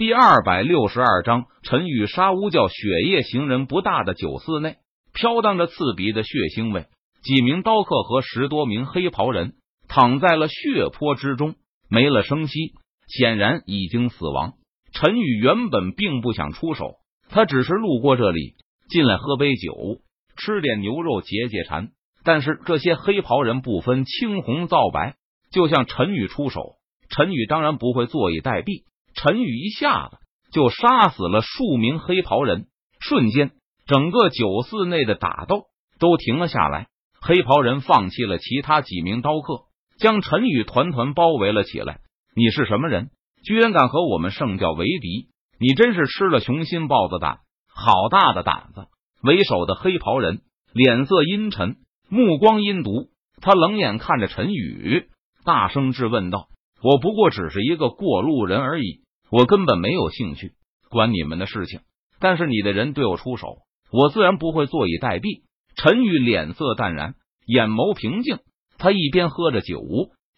第二百六十二章，陈宇杀巫教血液行人不大的酒肆内，飘荡着刺鼻的血腥味。几名刀客和十多名黑袍人躺在了血泊之中，没了声息，显然已经死亡。陈宇原本并不想出手，他只是路过这里，进来喝杯酒，吃点牛肉解解馋。但是这些黑袍人不分青红皂白，就向陈宇出手，陈宇当然不会坐以待毙。陈宇一下子就杀死了数名黑袍人，瞬间整个酒肆内的打斗都停了下来。黑袍人放弃了其他几名刀客，将陈宇团团包围了起来。你是什么人？居然敢和我们圣教为敌？你真是吃了雄心豹子胆，好大的胆子！为首的黑袍人脸色阴沉，目光阴毒，他冷眼看着陈宇，大声质问道：“我不过只是一个过路人而已。”我根本没有兴趣管你们的事情，但是你的人对我出手，我自然不会坐以待毙。陈宇脸色淡然，眼眸平静，他一边喝着酒，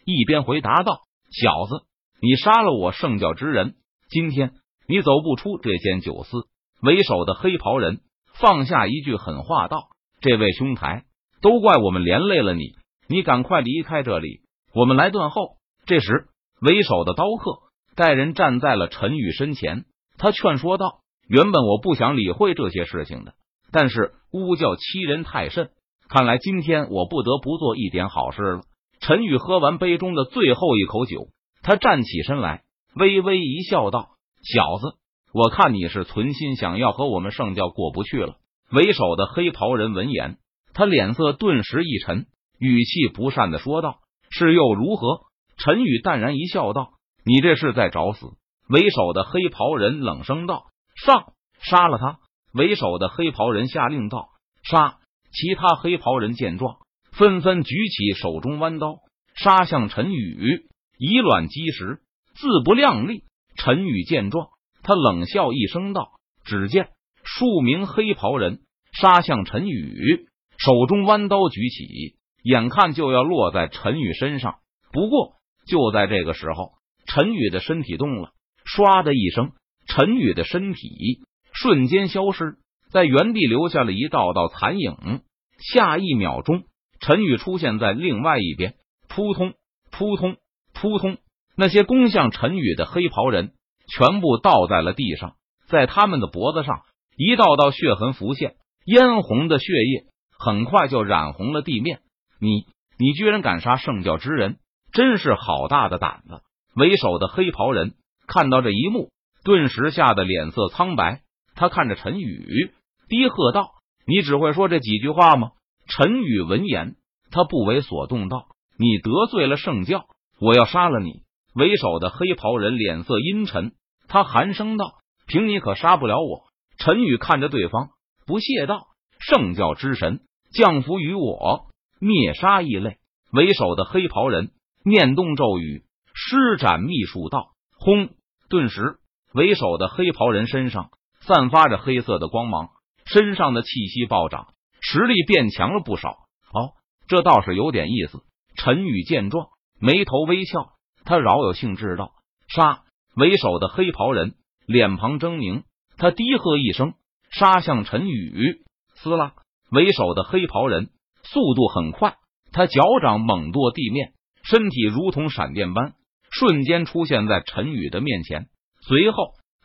一边回答道：“小子，你杀了我圣教之人，今天你走不出这间酒肆。”为首的黑袍人放下一句狠话道：“这位兄台，都怪我们连累了你，你赶快离开这里，我们来断后。”这时，为首的刀客。带人站在了陈宇身前，他劝说道：“原本我不想理会这些事情的，但是巫教欺人太甚，看来今天我不得不做一点好事了。”陈宇喝完杯中的最后一口酒，他站起身来，微微一笑，道：“小子，我看你是存心想要和我们圣教过不去了。”为首的黑袍人闻言，他脸色顿时一沉，语气不善的说道：“是又如何？”陈宇淡然一笑，道。你这是在找死！为首的黑袍人冷声道：“上，杀了他！”为首的黑袍人下令道：“杀！”其他黑袍人见状，纷纷举起手中弯刀，杀向陈宇，以卵击石，自不量力。陈宇见状，他冷笑一声道：“只见数名黑袍人杀向陈宇，手中弯刀举起，眼看就要落在陈宇身上。不过，就在这个时候。陈宇的身体动了，唰的一声，陈宇的身体瞬间消失，在原地留下了一道道残影。下一秒钟，陈宇出现在另外一边，扑通扑通扑通，那些攻向陈宇的黑袍人全部倒在了地上，在他们的脖子上，一道道血痕浮现，嫣红的血液很快就染红了地面。你，你居然敢杀圣教之人，真是好大的胆子！为首的黑袍人看到这一幕，顿时吓得脸色苍白。他看着陈宇，低喝道：“你只会说这几句话吗？”陈宇闻言，他不为所动，道：“你得罪了圣教，我要杀了你！”为首的黑袍人脸色阴沉，他寒声道：“凭你可杀不了我。”陈宇看着对方，不屑道：“圣教之神降服于我，灭杀异类。”为首的黑袍人念动咒语。施展秘术道，轰！顿时，为首的黑袍人身上散发着黑色的光芒，身上的气息暴涨，实力变强了不少。哦，这倒是有点意思。陈宇见状，眉头微翘，他饶有兴致道：“杀！”为首的黑袍人脸庞狰狞，他低喝一声，杀向陈宇。撕拉！为首的黑袍人速度很快，他脚掌猛跺地面，身体如同闪电般。瞬间出现在陈宇的面前，随后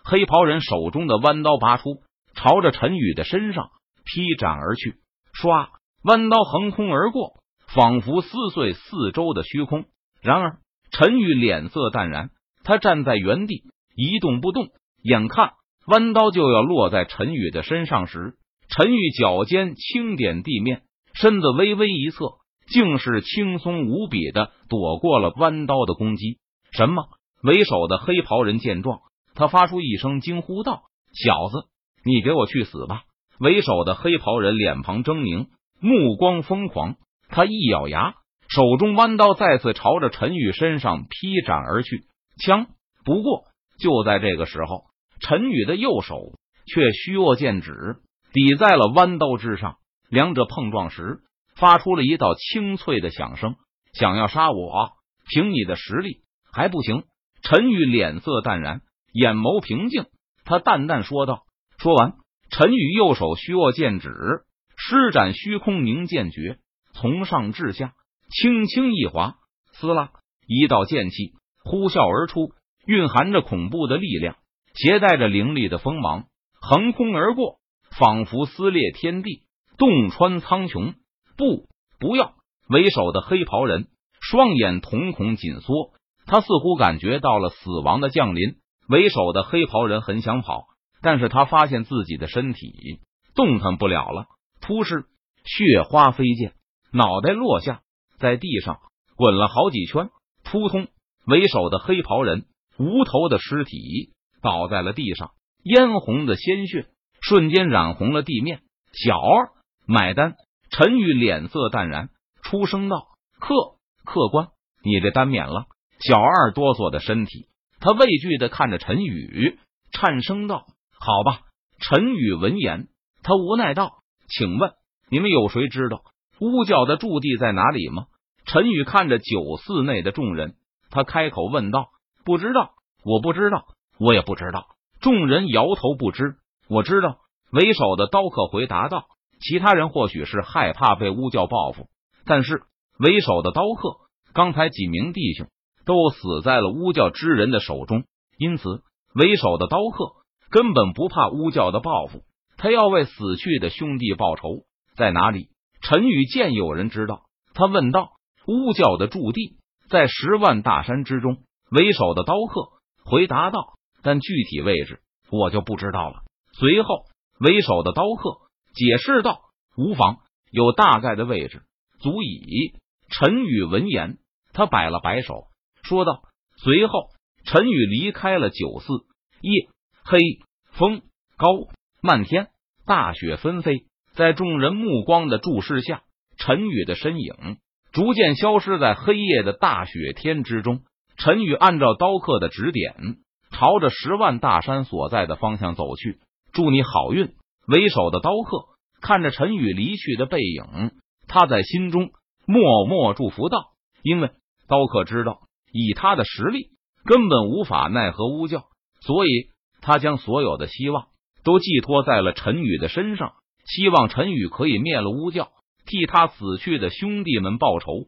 黑袍人手中的弯刀拔出，朝着陈宇的身上劈斩而去。唰，弯刀横空而过，仿佛撕碎四周的虚空。然而陈宇脸色淡然，他站在原地一动不动。眼看弯刀就要落在陈宇的身上时，陈宇脚尖轻点地面，身子微微一侧，竟是轻松无比的躲过了弯刀的攻击。什么？为首的黑袍人见状，他发出一声惊呼道：“小子，你给我去死吧！”为首的黑袍人脸庞狰狞，目光疯狂，他一咬牙，手中弯刀再次朝着陈宇身上劈斩而去。枪！不过就在这个时候，陈宇的右手却虚握剑指，抵在了弯刀之上，两者碰撞时，发出了一道清脆的响声。想要杀我，凭你的实力！还不行！陈宇脸色淡然，眼眸平静，他淡淡说道。说完，陈宇右手虚握剑指，施展虚空凝剑诀，从上至下轻轻一划，撕拉，一道剑气呼啸而出，蕴含着恐怖的力量，携带着凌厉的锋芒，横空而过，仿佛撕裂天地，洞穿苍穹。不，不要！为首的黑袍人双眼瞳孔紧缩，他似乎感觉到了死亡的降临。为首的黑袍人很想跑。但是他发现自己的身体动弹不了了，突施血花飞溅，脑袋落下，在地上滚了好几圈，扑通，为首的黑袍人无头的尸体倒在了地上，嫣红的鲜血瞬间染红了地面。小二买单，陈宇脸色淡然，出声道：“客客官，你这单免了。”小二哆嗦的身体，他畏惧的看着陈宇，颤声道。好吧，陈宇闻言，他无奈道：“请问你们有谁知道巫教的驻地在哪里吗？”陈宇看着酒肆内的众人，他开口问道：“不知道，我不知道，我也不知道。”众人摇头不知。我知道，为首的刀客回答道：“其他人或许是害怕被巫教报复，但是为首的刀客刚才几名弟兄都死在了巫教之人的手中，因此为首的刀客。”根本不怕巫教的报复，他要为死去的兄弟报仇。在哪里？陈宇见有人知道，他问道：“巫教的驻地在十万大山之中。”为首的刀客回答道：“但具体位置我就不知道了。”随后，为首的刀客解释道：“无妨，有大概的位置足矣。”陈宇闻言，他摆了摆手，说道：“随后，陈宇离开了酒肆。夜。黑风高漫天，大雪纷飞，在众人目光的注视下，陈宇的身影逐渐消失在黑夜的大雪天之中。陈宇按照刀客的指点，朝着十万大山所在的方向走去。祝你好运！为首的刀客看着陈宇离去的背影，他在心中默默祝福道：“因为刀客知道，以他的实力，根本无法奈何巫教，所以。”他将所有的希望都寄托在了陈宇的身上，希望陈宇可以灭了巫教，替他死去的兄弟们报仇。